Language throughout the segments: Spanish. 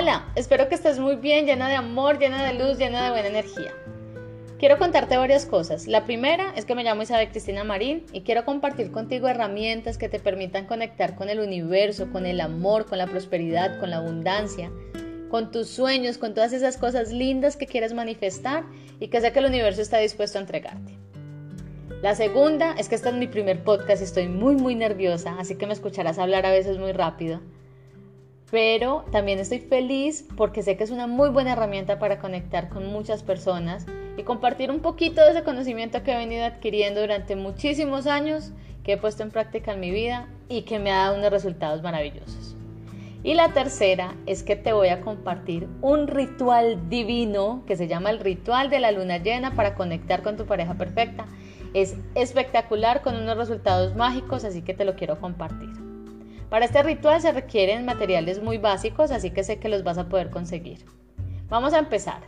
Hola, espero que estés muy bien, llena de amor, llena de luz, llena de buena energía. Quiero contarte varias cosas. La primera es que me llamo Isabel Cristina Marín y quiero compartir contigo herramientas que te permitan conectar con el universo, con el amor, con la prosperidad, con la abundancia, con tus sueños, con todas esas cosas lindas que quieres manifestar y que sé que el universo está dispuesto a entregarte. La segunda es que este es mi primer podcast y estoy muy muy nerviosa, así que me escucharás hablar a veces muy rápido pero también estoy feliz porque sé que es una muy buena herramienta para conectar con muchas personas y compartir un poquito de ese conocimiento que he venido adquiriendo durante muchísimos años, que he puesto en práctica en mi vida y que me ha dado unos resultados maravillosos. Y la tercera es que te voy a compartir un ritual divino que se llama el ritual de la luna llena para conectar con tu pareja perfecta. Es espectacular con unos resultados mágicos, así que te lo quiero compartir. Para este ritual se requieren materiales muy básicos, así que sé que los vas a poder conseguir. Vamos a empezar.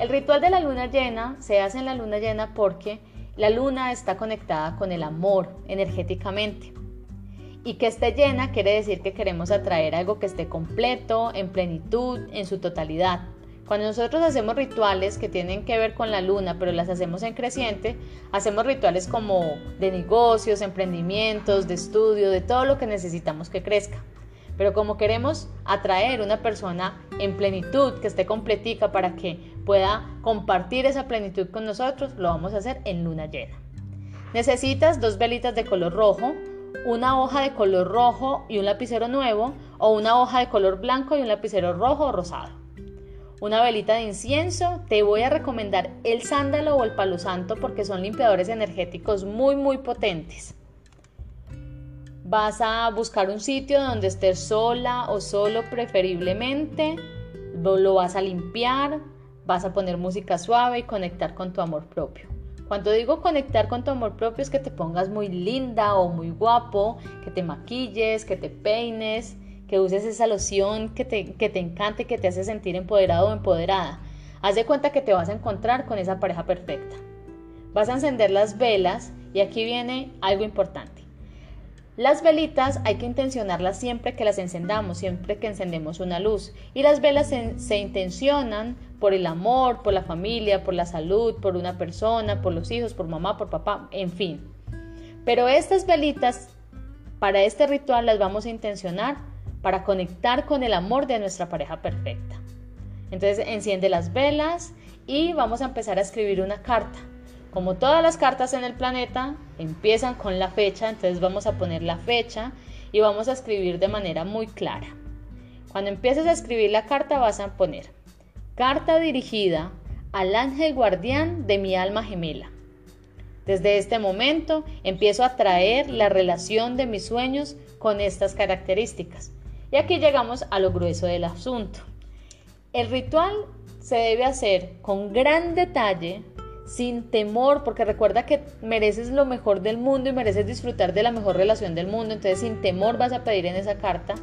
El ritual de la luna llena se hace en la luna llena porque la luna está conectada con el amor energéticamente. Y que esté llena quiere decir que queremos atraer algo que esté completo, en plenitud, en su totalidad. Cuando nosotros hacemos rituales que tienen que ver con la luna, pero las hacemos en creciente, hacemos rituales como de negocios, emprendimientos, de estudio, de todo lo que necesitamos que crezca. Pero como queremos atraer una persona en plenitud, que esté completica para que pueda compartir esa plenitud con nosotros, lo vamos a hacer en luna llena. Necesitas dos velitas de color rojo, una hoja de color rojo y un lapicero nuevo, o una hoja de color blanco y un lapicero rojo o rosado una velita de incienso, te voy a recomendar el sándalo o el palo santo porque son limpiadores energéticos muy muy potentes. Vas a buscar un sitio donde estés sola o solo preferiblemente, lo vas a limpiar, vas a poner música suave y conectar con tu amor propio. Cuando digo conectar con tu amor propio es que te pongas muy linda o muy guapo, que te maquilles, que te peines, que uses esa loción que te, que te encante, que te hace sentir empoderado o empoderada. Haz de cuenta que te vas a encontrar con esa pareja perfecta. Vas a encender las velas y aquí viene algo importante. Las velitas hay que intencionarlas siempre que las encendamos, siempre que encendemos una luz. Y las velas se, se, intencionan por el amor, por la familia, por la salud, por una persona, por los hijos, por mamá, por papá, en fin. Pero estas velitas, para este ritual las vamos a intencionar para conectar con el amor de nuestra pareja perfecta. Entonces enciende las velas y vamos a empezar a escribir una carta. Como todas las cartas en el planeta empiezan con la fecha, entonces vamos a poner la fecha y vamos a escribir de manera muy clara. Cuando empieces a escribir la carta vas a poner carta dirigida al ángel guardián de mi alma gemela. Desde este momento empiezo a traer la relación de mis sueños con estas características. Y aquí llegamos a lo grueso del asunto. El ritual se debe hacer con gran detalle, sin temor, porque recuerda que mereces lo mejor del mundo y mereces disfrutar de la mejor relación del mundo, entonces sin temor vas a pedir en esa carta,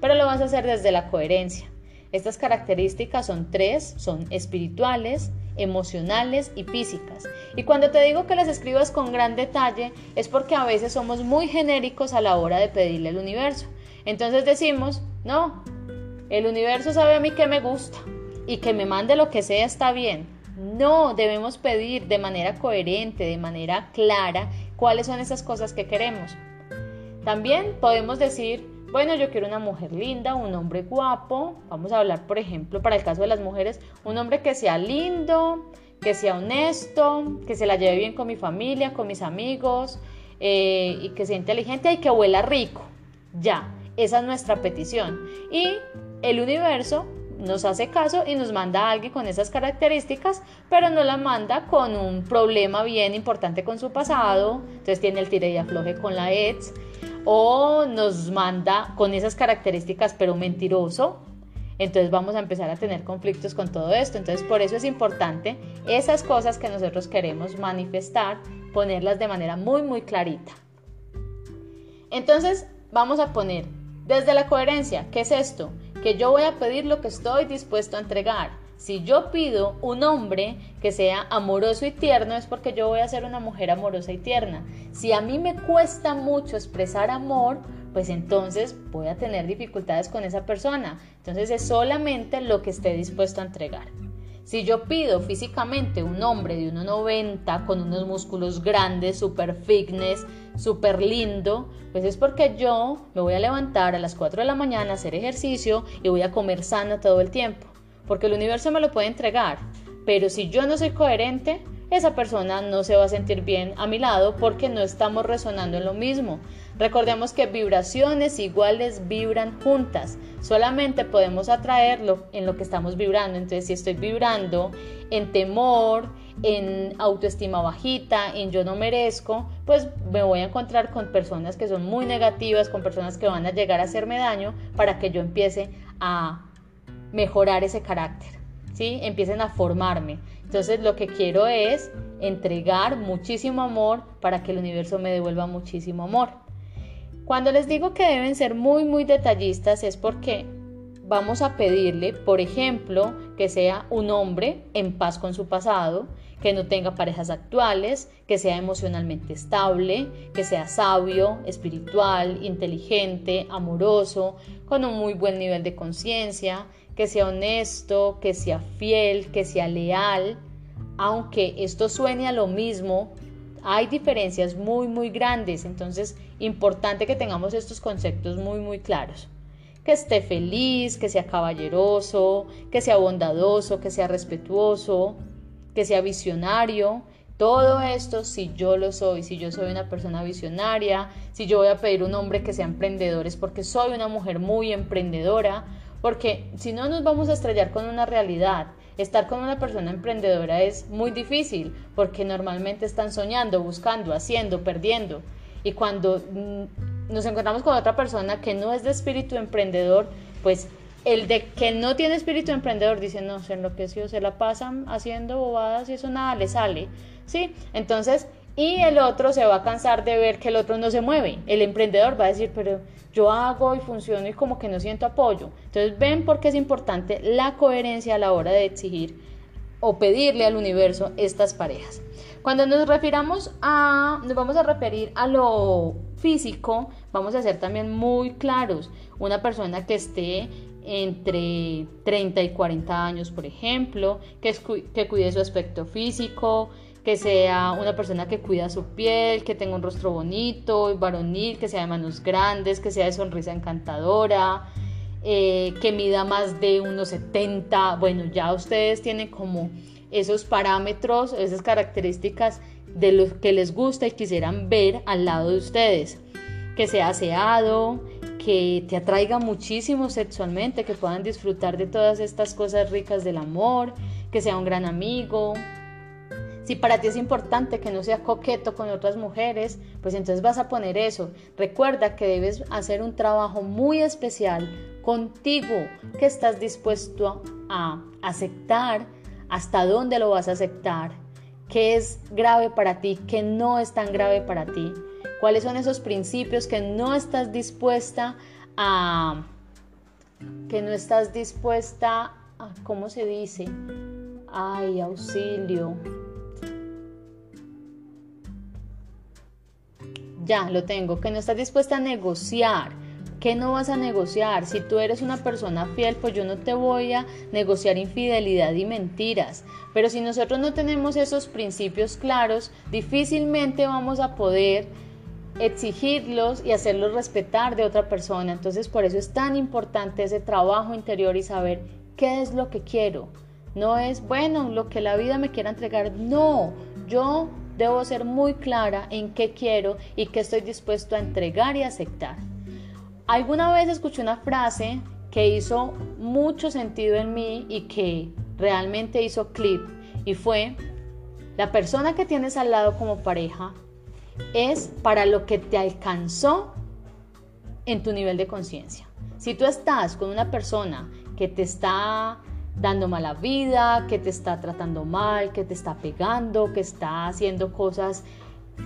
pero lo vas a hacer desde la coherencia. Estas características son tres, son espirituales, emocionales y físicas. Y cuando te digo que las escribas con gran detalle es porque a veces somos muy genéricos a la hora de pedirle al universo. Entonces decimos, no, el universo sabe a mí que me gusta y que me mande lo que sea está bien. No, debemos pedir de manera coherente, de manera clara, cuáles son esas cosas que queremos. También podemos decir, bueno, yo quiero una mujer linda, un hombre guapo. Vamos a hablar, por ejemplo, para el caso de las mujeres, un hombre que sea lindo, que sea honesto, que se la lleve bien con mi familia, con mis amigos, eh, y que sea inteligente y que huela rico. Ya, esa es nuestra petición. Y el universo nos hace caso y nos manda a alguien con esas características, pero no la manda con un problema bien importante con su pasado, entonces tiene el tire y afloje con la ex, o nos manda con esas características pero mentiroso, entonces vamos a empezar a tener conflictos con todo esto. Entonces por eso es importante esas cosas que nosotros queremos manifestar, ponerlas de manera muy muy clarita. Entonces vamos a poner desde la coherencia, ¿qué es esto? Que yo voy a pedir lo que estoy dispuesto a entregar. Si yo pido un hombre que sea amoroso y tierno es porque yo voy a ser una mujer amorosa y tierna. Si a mí me cuesta mucho expresar amor, pues entonces voy a tener dificultades con esa persona. Entonces es solamente lo que esté dispuesto a entregar. Si yo pido físicamente un hombre de 1,90 con unos músculos grandes, super fitness, súper lindo, pues es porque yo me voy a levantar a las 4 de la mañana a hacer ejercicio y voy a comer sana todo el tiempo. Porque el universo me lo puede entregar. Pero si yo no soy coherente, esa persona no se va a sentir bien a mi lado porque no estamos resonando en lo mismo. Recordemos que vibraciones iguales vibran juntas. Solamente podemos atraerlo en lo que estamos vibrando. Entonces, si estoy vibrando en temor, en autoestima bajita, en yo no merezco, pues me voy a encontrar con personas que son muy negativas, con personas que van a llegar a hacerme daño para que yo empiece a mejorar ese carácter. ¿Sí? Empiecen a formarme. Entonces lo que quiero es entregar muchísimo amor para que el universo me devuelva muchísimo amor. Cuando les digo que deben ser muy, muy detallistas es porque vamos a pedirle, por ejemplo, que sea un hombre en paz con su pasado, que no tenga parejas actuales, que sea emocionalmente estable, que sea sabio, espiritual, inteligente, amoroso, con un muy buen nivel de conciencia, que sea honesto, que sea fiel, que sea leal. Aunque esto suene a lo mismo, hay diferencias muy, muy grandes. Entonces, importante que tengamos estos conceptos muy, muy claros. Que esté feliz, que sea caballeroso, que sea bondadoso, que sea respetuoso, que sea visionario. Todo esto, si yo lo soy, si yo soy una persona visionaria, si yo voy a pedir un hombre que sea emprendedor, es porque soy una mujer muy emprendedora, porque si no nos vamos a estrellar con una realidad. Estar con una persona emprendedora es muy difícil porque normalmente están soñando, buscando, haciendo, perdiendo. Y cuando mm, nos encontramos con otra persona que no es de espíritu emprendedor, pues el de que no tiene espíritu emprendedor dice, no, se enloqueció, se la pasan haciendo bobadas y eso nada le sale. ¿Sí? Entonces, y el otro se va a cansar de ver que el otro no se mueve. El emprendedor va a decir, pero yo hago y funciono y como que no siento apoyo. Entonces ven por qué es importante la coherencia a la hora de exigir o pedirle al universo estas parejas. Cuando nos refiramos a, nos vamos a referir a lo físico, vamos a ser también muy claros. Una persona que esté entre 30 y 40 años, por ejemplo, que, que cuide su aspecto físico, que sea una persona que cuida su piel, que tenga un rostro bonito y varonil, que sea de manos grandes, que sea de sonrisa encantadora, eh, que mida más de unos 70. Bueno, ya ustedes tienen como esos parámetros, esas características de lo que les gusta y quisieran ver al lado de ustedes. Que sea aseado, que te atraiga muchísimo sexualmente, que puedan disfrutar de todas estas cosas ricas del amor, que sea un gran amigo, si para ti es importante que no sea coqueto con otras mujeres, pues entonces vas a poner eso. Recuerda que debes hacer un trabajo muy especial contigo que estás dispuesto a aceptar, hasta dónde lo vas a aceptar, qué es grave para ti, qué no es tan grave para ti, cuáles son esos principios que no estás dispuesta a que no estás dispuesta a ¿cómo se dice? Ay, auxilio. Ya lo tengo, que no estás dispuesta a negociar. ¿Qué no vas a negociar? Si tú eres una persona fiel, pues yo no te voy a negociar infidelidad y mentiras. Pero si nosotros no tenemos esos principios claros, difícilmente vamos a poder exigirlos y hacerlos respetar de otra persona. Entonces por eso es tan importante ese trabajo interior y saber qué es lo que quiero. No es, bueno, lo que la vida me quiera entregar. No, yo Debo ser muy clara en qué quiero y qué estoy dispuesto a entregar y aceptar. Alguna vez escuché una frase que hizo mucho sentido en mí y que realmente hizo clip y fue, la persona que tienes al lado como pareja es para lo que te alcanzó en tu nivel de conciencia. Si tú estás con una persona que te está dando mala vida, que te está tratando mal, que te está pegando, que está haciendo cosas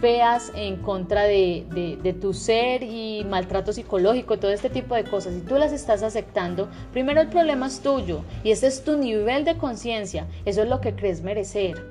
feas en contra de, tu ser y maltrato psicológico, todo este tipo de cosas, si tú las estás aceptando, primero el problema es tuyo y ese es tu nivel de conciencia, eso es lo que crees merecer.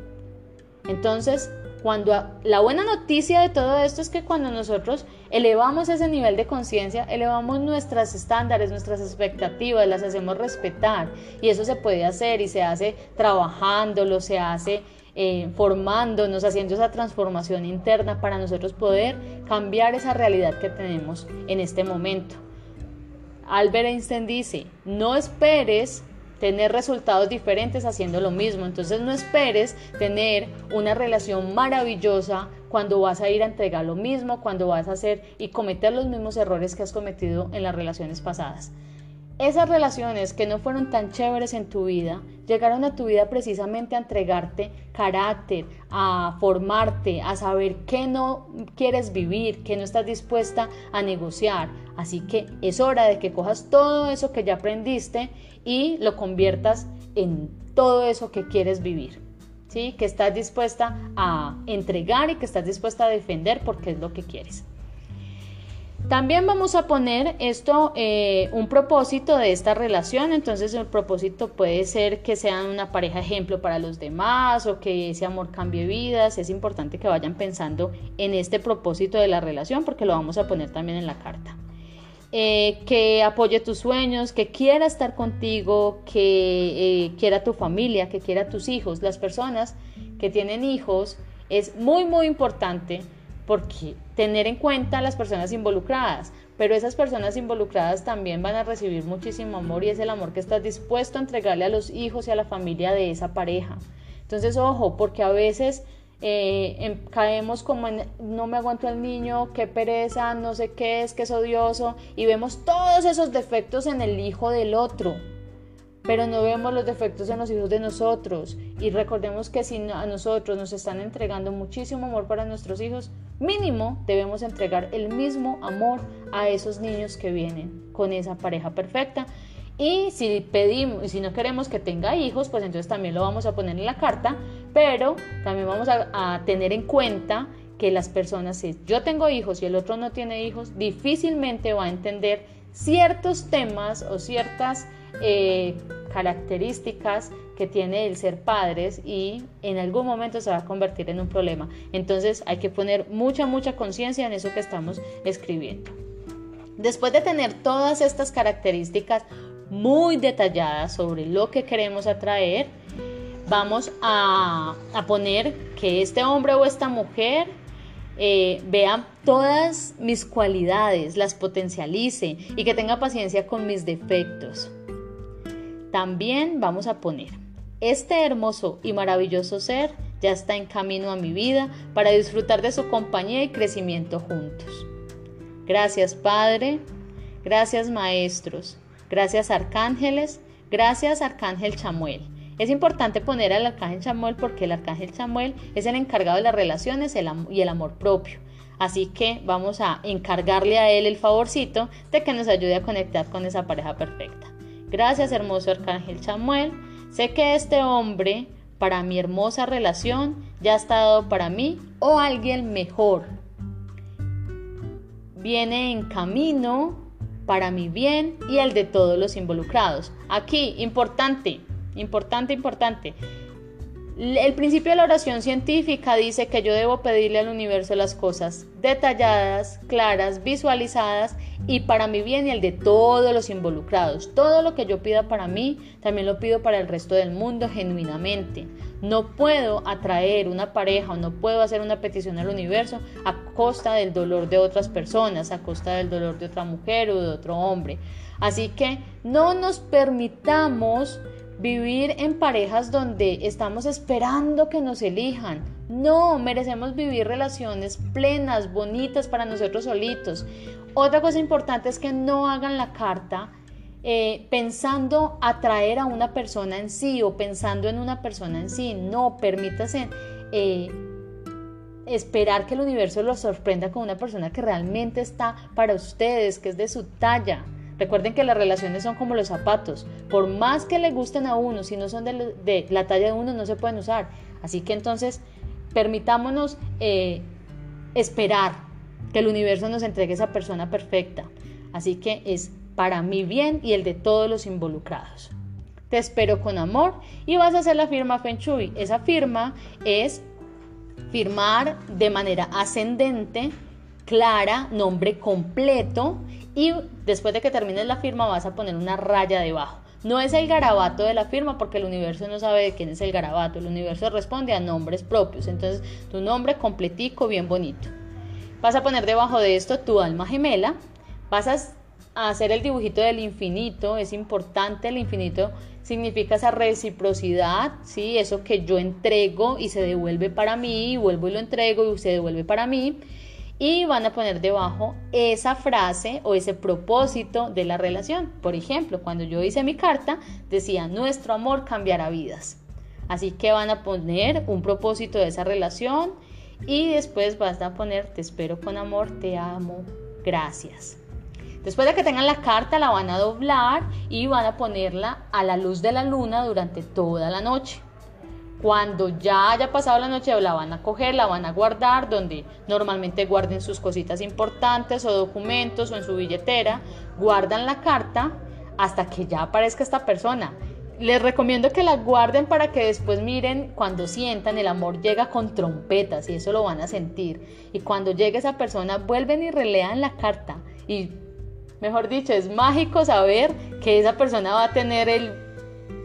Entonces, Cuando la buena noticia de todo esto es que cuando nosotros elevamos ese nivel de conciencia, elevamos nuestros estándares, nuestras expectativas, las hacemos respetar y eso se puede hacer y se hace trabajándolo, se hace eh, formándonos, haciendo esa transformación interna para nosotros poder cambiar esa realidad que tenemos en este momento. Albert Einstein dice, no esperes tener resultados diferentes haciendo lo mismo. Entonces no esperes tener una relación maravillosa cuando vas a ir a entregar lo mismo, cuando vas a hacer y cometer los mismos errores que has cometido en las relaciones pasadas. Esas relaciones que no fueron tan chéveres en tu vida llegaron a tu vida precisamente a entregarte carácter, a formarte, a saber qué no quieres vivir, qué no estás dispuesta a negociar. Así que es hora de que cojas todo eso que ya aprendiste y lo conviertas en todo eso que quieres vivir. ¿Sí? Que estás dispuesta a entregar y que estás dispuesta a defender porque es lo que quieres. También vamos a poner esto, eh, un propósito de esta relación, entonces el propósito puede ser que sean una pareja ejemplo para los demás o que ese amor cambie vidas, es importante que vayan pensando en este propósito de la relación porque lo vamos a poner también en la carta. Eh, que apoye tus sueños, que quiera estar contigo, que eh, quiera tu familia, que quiera tus hijos, las personas que tienen hijos, es muy muy importante porque tener en cuenta a las personas involucradas, pero esas personas involucradas también van a recibir muchísimo amor y es el amor que estás dispuesto a entregarle a los hijos y a la familia de esa pareja. Entonces, ojo, porque a veces eh, em, caemos como en no me aguanto al niño, qué pereza, no sé qué es, que es odioso, y vemos todos esos defectos en el hijo del otro pero no vemos los defectos en los hijos de nosotros. Y recordemos que si a nosotros nos están entregando muchísimo amor para nuestros hijos, mínimo debemos entregar el mismo amor a esos niños que vienen con esa pareja perfecta. Y si pedimos, y si no queremos que tenga hijos, pues entonces también lo vamos a poner en la carta, pero también vamos a, tener en cuenta que las personas, si yo tengo hijos y el otro no tiene hijos, difícilmente va a entender ciertos temas o ciertas eh, características que tiene el ser padres y en algún momento se va a convertir en un problema. Entonces hay que poner mucha, mucha conciencia en eso que estamos escribiendo. Después de tener todas estas características muy detalladas sobre lo que queremos atraer, vamos a, poner que este hombre o esta mujer eh, vea todas mis cualidades, las potencialice y que tenga paciencia con mis defectos. También vamos a poner, este hermoso y maravilloso ser ya está en camino a mi vida para disfrutar de su compañía y crecimiento juntos. Gracias Padre, gracias Maestros, gracias Arcángeles, gracias Arcángel Chamuel. Es importante poner al Arcángel Chamuel porque el Arcángel Chamuel es el encargado de las relaciones y el amor propio. Así que vamos a encargarle a él el favorcito de que nos ayude a conectar con esa pareja perfecta. Gracias, hermoso arcángel Chamuel. Sé que este hombre, para mi hermosa relación, ya ha estado para mí o alguien mejor. Viene en camino para mi bien y el de todos los involucrados. Aquí, importante, importante, importante. El principio de la oración científica dice que yo debo pedirle al universo las cosas detalladas, claras, visualizadas y para mi bien y el de todos los involucrados. Todo lo que yo pida para mí, también lo pido para el resto del mundo genuinamente. No puedo atraer una pareja o no puedo hacer una petición al universo a costa del dolor de otras personas, a costa del dolor de otra mujer o de otro hombre. Así que no nos permitamos vivir en parejas donde estamos esperando que nos elijan. No, merecemos vivir relaciones plenas, bonitas para nosotros solitos. Otra cosa importante es que no hagan la carta eh, pensando atraer a una persona en sí o pensando en una persona en sí. No, permítase eh, esperar que el universo los sorprenda con una persona que realmente está para ustedes, que es de su talla. Recuerden que las relaciones son como los zapatos. Por más que le gusten a uno, si no son de, la talla de uno, no se pueden usar. Así que entonces, permitámonos eh, esperar que el universo nos entregue esa persona perfecta. Así que es para mi bien y el de todos los involucrados. Te espero con amor y vas a hacer la firma Feng Shui. Esa firma es firmar de manera ascendente, clara, nombre completo y después de que termines la firma vas a poner una raya debajo. No es el garabato de la firma porque el universo no sabe de quién es el garabato, el universo responde a nombres propios, entonces tu nombre completico, bien bonito. Vas a poner debajo de esto tu alma gemela, vas a hacer el dibujito del infinito, es importante el infinito significa esa reciprocidad, ¿sí? Eso que yo entrego y se devuelve para mí, vuelvo y lo entrego y se devuelve para mí. Y van a poner debajo esa frase o ese propósito de la relación. Por ejemplo, cuando yo hice mi carta, decía, nuestro amor cambiará vidas. Así que van a poner un propósito de esa relación y después van a poner, te espero con amor, te amo, gracias. Después de que tengan la carta, la van a doblar y van a ponerla a la luz de la luna durante toda la noche. Cuando ya haya pasado la noche, la van a coger, la van a guardar donde normalmente guarden sus cositas importantes o documentos o en su billetera. Guardan la carta hasta que ya aparezca esta persona. Les recomiendo que la guarden para que después miren cuando sientan el amor llega con trompetas y eso lo van a sentir. Y cuando llegue esa persona, vuelven y relean la carta y Mejor dicho, es mágico saber que esa persona va a tener el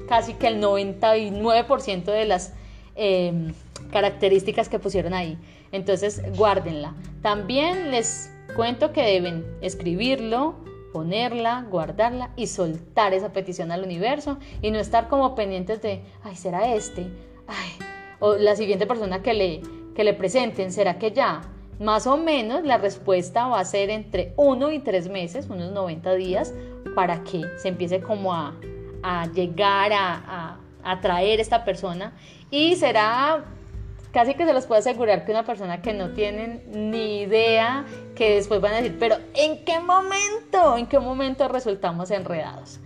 casi que el 99% de las em, características que pusieron ahí. Entonces, guárdenla. También les cuento que deben escribirlo, ponerla, guardarla y soltar esa petición al universo y no estar como pendientes de, ay, será este, ay, o la siguiente persona que le, que le presenten, será que ya, más o menos la respuesta va a ser entre 1 y 3 meses, unos 90 días, para que se empiece como a, llegar a, atraer esta persona. Y será casi que se los puedo asegurar que una persona que no tienen ni idea, que después van a decir, pero ¿en qué momento? ¿En qué momento resultamos enredados?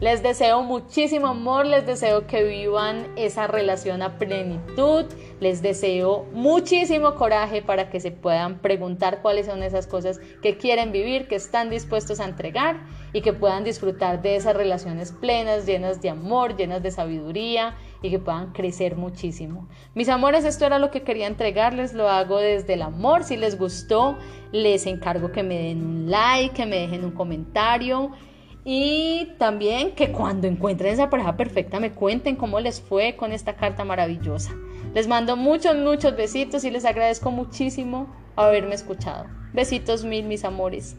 Les deseo muchísimo amor, les deseo que vivan esa relación a plenitud, les deseo muchísimo coraje para que se puedan preguntar cuáles son esas cosas que quieren vivir, que están dispuestos a entregar y que puedan disfrutar de esas relaciones plenas, llenas de amor, llenas de sabiduría y que puedan crecer muchísimo. Mis amores, esto era lo que quería entregarles, lo hago desde el amor. Si les gustó, les encargo que me den un like, que me dejen un comentario y también que cuando encuentren esa pareja perfecta me cuenten cómo les fue con esta carta maravillosa. Les mando muchos, muchos besitos y les agradezco muchísimo haberme escuchado. Besitos mil, mis amores.